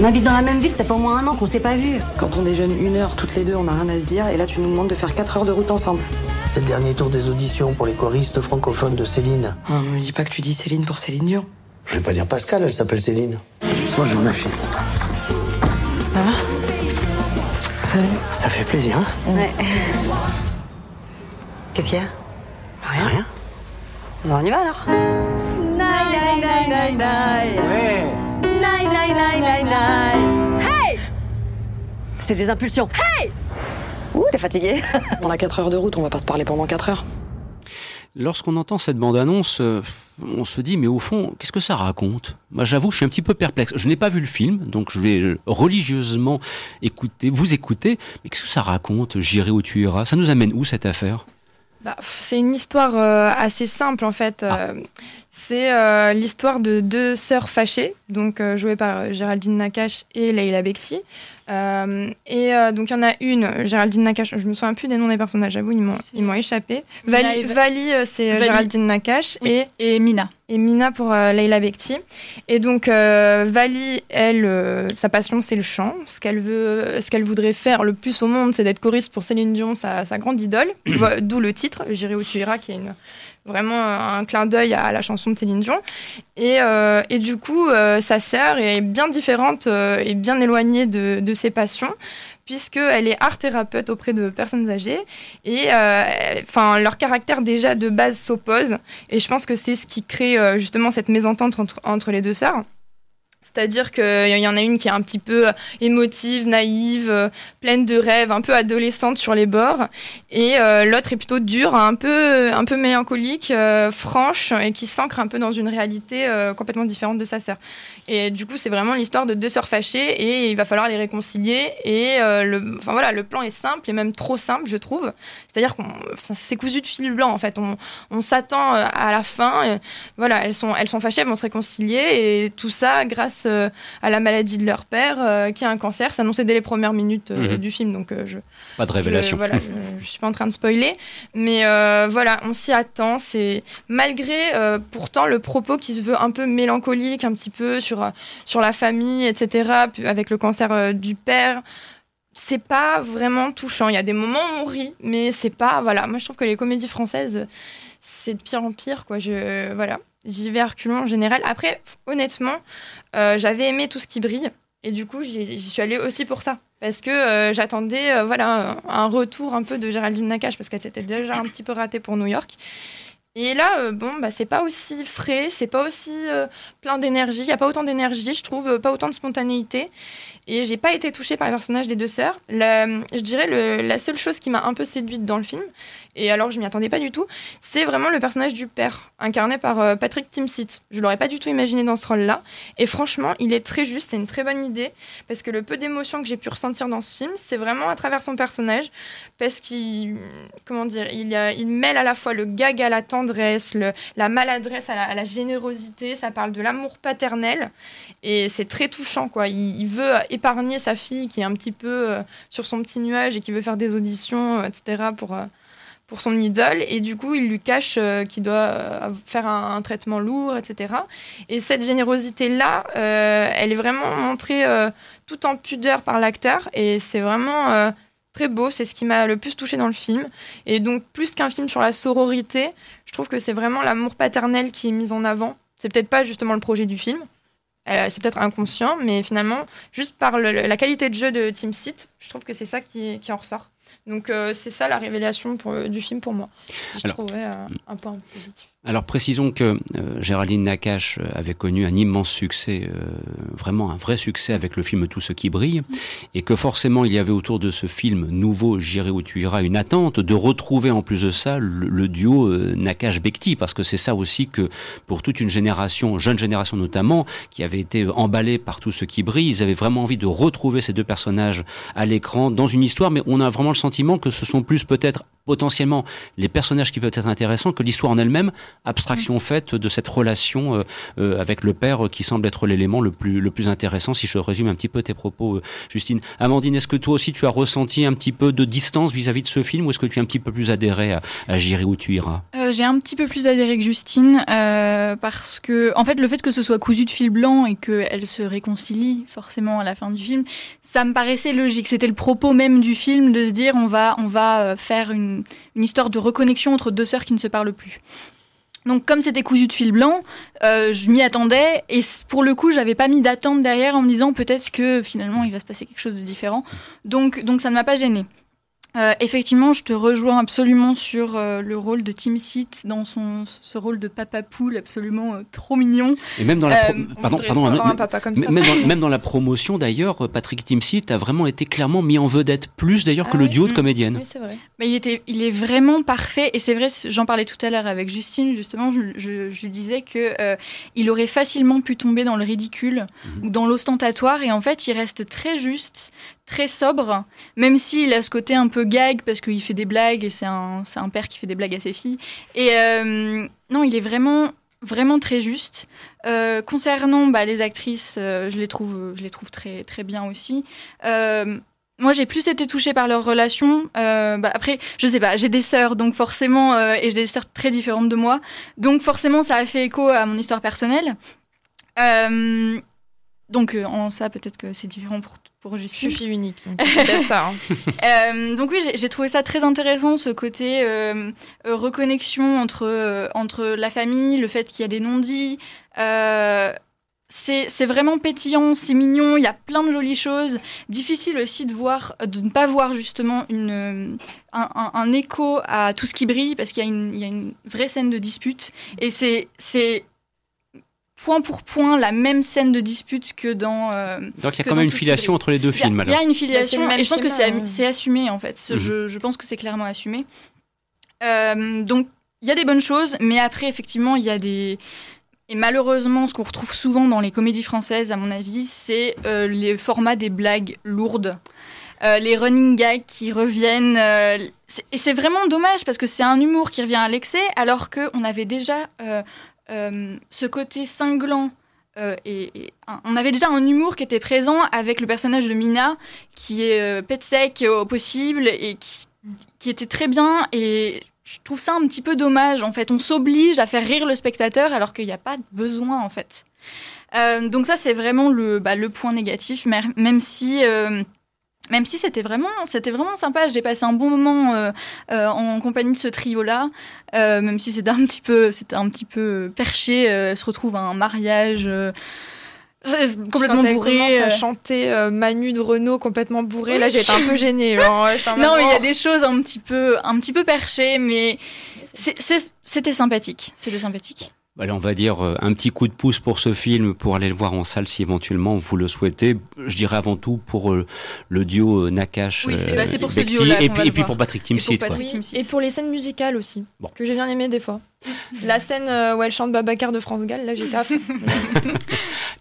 On habite dans la même ville, ça fait au moins un an qu'on s'est pas vu. Quand on déjeune une heure toutes les deux, on n'a rien à se dire, et là tu nous demandes de faire 4 heures de route ensemble. C'est le dernier tour des auditions pour les choristes francophones de Céline. Oh, me dis pas que tu dis Céline pour Céline Dion. Je vais pas dire Pascal, elle s'appelle Céline. Bonjour ma fille. Ça va Salut. Ça fait plaisir, hein Ouais. Qu'est-ce qu'il y a? Rien. Rien Bon, on y va alors. Nine, C'est des impulsions. Hey Ouh, t'es fatigué On a 4 heures de route, on va pas se parler pendant 4 heures. Lorsqu'on entend cette bande-annonce, euh, on se dit, mais au fond, qu'est-ce que ça raconte? Moi, j'avoue, je suis un petit peu perplexe. Je n'ai pas vu le film, donc je vais euh, religieusement écouter, vous écouter. Mais qu'est-ce que ça raconte J'irai où tu iras? Ça nous amène où cette affaire? Bah, c'est une histoire euh, assez simple en fait. Euh, C'est euh, l'histoire de deux sœurs fâchées, donc euh, jouées par euh, Géraldine Nakache et Leila Bexi. Euh, et donc il y en a une, Géraldine Nakache, je me souviens plus des noms des personnages, j'avoue, ils m'ont ils m'ont échappé. Vali, Vali, c'est. Géraldine Nakache et Et Mina. et Mina pour Leila Bekti. Et donc Vali, elle, sa passion c'est le chant. Ce qu'elle veut, ce qu'elle voudrait faire le plus au monde, c'est d'être choriste pour Céline Dion, sa, sa grande idole. D'où le titre, J'irai où tu iras, qui est une- vraiment un clin d'œil à la chanson de Céline Dion. Et, euh, et du coup, euh, sa sœur est bien différente euh, et bien éloignée de, de ses passions puisqu'elle est art thérapeute auprès de personnes âgées et enfin leur caractère déjà de base s'oppose et je pense que c'est ce qui crée justement cette mésentente entre, entre les deux sœurs. C'est-à-dire qu'il y en a une qui est un petit peu euh, émotive, naïve, euh, pleine de rêves, un peu adolescente sur les bords, et euh, l'autre est plutôt dure, un peu, un peu mélancolique, euh, franche, et qui s'ancre un peu dans une réalité euh, complètement différente de sa sœur. Et du coup, c'est vraiment l'histoire de deux sœurs fâchées, et il va falloir les réconcilier. Et euh, le, enfin voilà, le plan est simple, et même trop simple, je trouve. C'est-à-dire qu'on, c'est cousu de fil blanc en fait. On, s'attend euh, à la fin. euh, voilà, elles sont, elles sont fâchées, elles vont se réconcilier, et tout ça grâce euh, à la maladie de leur père, euh, qui a un cancer. C'est annoncé dès les premières minutes euh, Mhm. du film, donc je, Pas de révélation. je, voilà, je, je suis pas en train de spoiler, mais voilà, on s'y attend. C'est malgré pourtant le propos qui se veut un peu mélancolique, un petit peu sur sur la famille, etc. Avec le cancer du père, c'est pas vraiment touchant. Il y a des moments où on rit, mais c'est pas voilà. Moi, je trouve que les comédies françaises, c'est de pire en pire, quoi. Je voilà, j'y vais à reculons en général. Après, honnêtement, euh, j'avais aimé tout ce qui brille. Et du coup, j'y suis allée aussi pour ça. Parce que euh, j'attendais euh, voilà, un retour un peu de Géraldine Nakache, parce qu'elle s'était déjà un petit peu ratée pour New York. Et là, euh, bon, bah, c'est pas aussi frais, c'est pas aussi euh, plein d'énergie, il n'y a pas autant d'énergie, je trouve, euh, pas autant de spontanéité. Et j'ai pas été touchée par les personnages des deux sœurs. Je dirais la seule chose qui m'a un peu séduite dans le film, et alors je m'y attendais pas du tout, c'est vraiment le personnage du père, incarné par euh, Patrick Timsit. Je l'aurais pas du tout imaginé dans ce rôle-là. Et franchement, il est très juste, c'est une très bonne idée, parce que le peu d'émotion que j'ai pu ressentir dans ce film, c'est vraiment à travers son personnage, parce qu'il, comment dire, il, il mêle à la fois le gag à la la maladresse à la, générosité, ça parle de l'amour paternel, et c'est très touchant, quoi. Il, veut épargner sa fille qui est un petit peu euh, sur son petit nuage et qui veut faire des auditions, euh, etc., pour, euh, pour son idole. Et du coup, il lui cache qu'il doit faire un, un traitement lourd, etc. Et cette générosité-là, elle est vraiment montrée tout en pudeur par l'acteur. Et c'est vraiment très beau. C'est ce qui m'a le plus touché dans le film. Et donc, plus qu'un film sur la sororité, je trouve que c'est vraiment l'amour paternel qui est mis en avant. C'est peut-être pas justement le projet du film. Euh, c'est peut-être inconscient, mais finalement, juste par le- la qualité de jeu de Team Seat, je trouve que c'est ça qui, qui en ressort. Donc euh, c'est ça la révélation pour, du film pour moi. Si je Alors, trouvais euh, un point positif. Alors précisons que euh, Géraldine Nakache euh, avait connu un immense succès, euh, vraiment un vrai succès avec le film Tout ce qui brille, et que forcément il y avait autour de ce film nouveau J'irai où tu iras une attente de retrouver en plus de ça le, duo euh, Nakache-Bekti, parce que c'est ça aussi que pour toute une génération, jeune génération notamment, qui avait été emballée par Tout ce qui brille, ils avaient vraiment envie de retrouver ces deux personnages à l'écran dans une histoire, mais on a vraiment le sentiment que ce sont plus peut-être potentiellement les personnages qui peuvent être intéressants que l'histoire en elle-même, abstraction mm. faite de cette relation euh, euh, avec le père qui semble être l'élément le plus, le plus intéressant, si je résume un petit peu tes propos, euh, Justine. Amandine, est-ce que toi aussi tu as ressenti un petit peu de distance vis-à-vis de ce film ou est-ce que tu as un petit peu plus adhéré à, à J'irai où tu iras? J'ai un petit peu plus adhéré que Justine parce que, en fait, le fait que ce soit cousu de fil blanc et qu'elle se réconcilie forcément à la fin du film, ça me paraissait logique. C'était le propos même du film de se dire on va, on va faire une une, histoire de reconnexion entre deux sœurs qui ne se parlent plus. Donc comme c'était cousu de fil blanc, euh, je m'y attendais et pour le coup j'avais pas mis d'attente derrière en me disant peut-être que finalement il va se passer quelque chose de différent. Donc, donc ça ne m'a pas gêné. Euh, effectivement, je te rejoins absolument sur euh, le rôle de Tim Seat dans son ce rôle de papa poule absolument euh, trop mignon. Et même dans la pardon, pardon, même, dans, même, dans, la promotion d'ailleurs, Patrick Timsit a vraiment été clairement mis en vedette plus d'ailleurs que ah le duo de mm. comédiennes. Oui, c'est vrai. Mais il était, il est vraiment parfait et c'est vrai. J'en parlais tout à l'heure avec Justine justement. Je, je, lui disais que il aurait facilement pu tomber dans le ridicule mhm. ou dans l'ostentatoire et en fait il reste très juste, très sobre, même s'il a ce côté un peu gag parce qu'il fait des blagues et c'est un, un, père qui fait des blagues à ses filles. Et euh, non, il est vraiment vraiment très juste. Euh, concernant bah, les actrices, euh, je les trouve, je les trouve très très bien aussi. moi, j'ai plus été touchée par leur relation. Bah, après, je sais pas, j'ai des sœurs, donc forcément, et j'ai des sœurs très différentes de moi, donc forcément, ça a fait écho à mon histoire personnelle. donc, en ça, peut-être que c'est différent pour pour Justine. Je suis unique, donc peut ça. Hein. Euh, donc oui, j'ai trouvé ça très intéressant, ce côté euh, euh, reconnexion entre, entre la famille, le fait qu'il y a des non-dits. c'est vraiment pétillant, c'est mignon, il y a plein de jolies choses. Difficile aussi de, voir, de ne pas voir justement une, un, un, écho à tout ce qui brille, parce qu'il y, y, a une vraie scène de dispute. Et c'est point pour point la même scène de dispute que dans. Euh, donc il y a quand même une filiation entre les deux films. Il y, a une filiation et je pense que c'est assumé en fait. Mhm. Je, je, pense que c'est clairement assumé. Euh, donc il y a des bonnes choses, mais après effectivement il y a des et malheureusement, ce qu'on retrouve souvent dans les comédies françaises, à mon avis, c'est euh, les formats des blagues lourdes. les running gags qui reviennent. et c'est vraiment dommage parce que c'est un humour qui revient à l'excès alors qu'on avait déjà euh, ce côté cinglant euh, et, on avait déjà un humour qui était présent avec le personnage de Mina, qui est euh, pet sec au possible et qui, qui, était très bien. Et je trouve ça un petit peu dommage. En fait, on s'oblige à faire rire le spectateur alors qu'il n'y a pas besoin en fait. donc ça, c'est vraiment le, bah, le point négatif, même si même si c'était vraiment, c'était vraiment sympa. J'ai passé un bon moment euh, euh, en compagnie de ce trio-là, euh, même si c'était un petit peu, c'était un petit peu perché. se retrouve à un mariage. complètement Quand bourré. à chanter Manu de Renault complètement bourré, là j'étais un peu gênée. non, mais il y a des choses un petit peu, un petit peu perchées, mais c'était sympathique. C'était sympathique. Allez, on va dire euh, un petit coup de pouce pour ce film, pour aller le voir en salle si éventuellement vous le souhaitez. Je dirais avant tout pour euh, le duo euh, Nakash. Oui, c'est bah, pour ce duo-là. Et, puis, et puis pour Patrick Timsit. Et, pour les scènes musicales aussi, que j'ai bien aimé des fois. La scène où elle chante Babacar de France Gall, là j'étais à fond.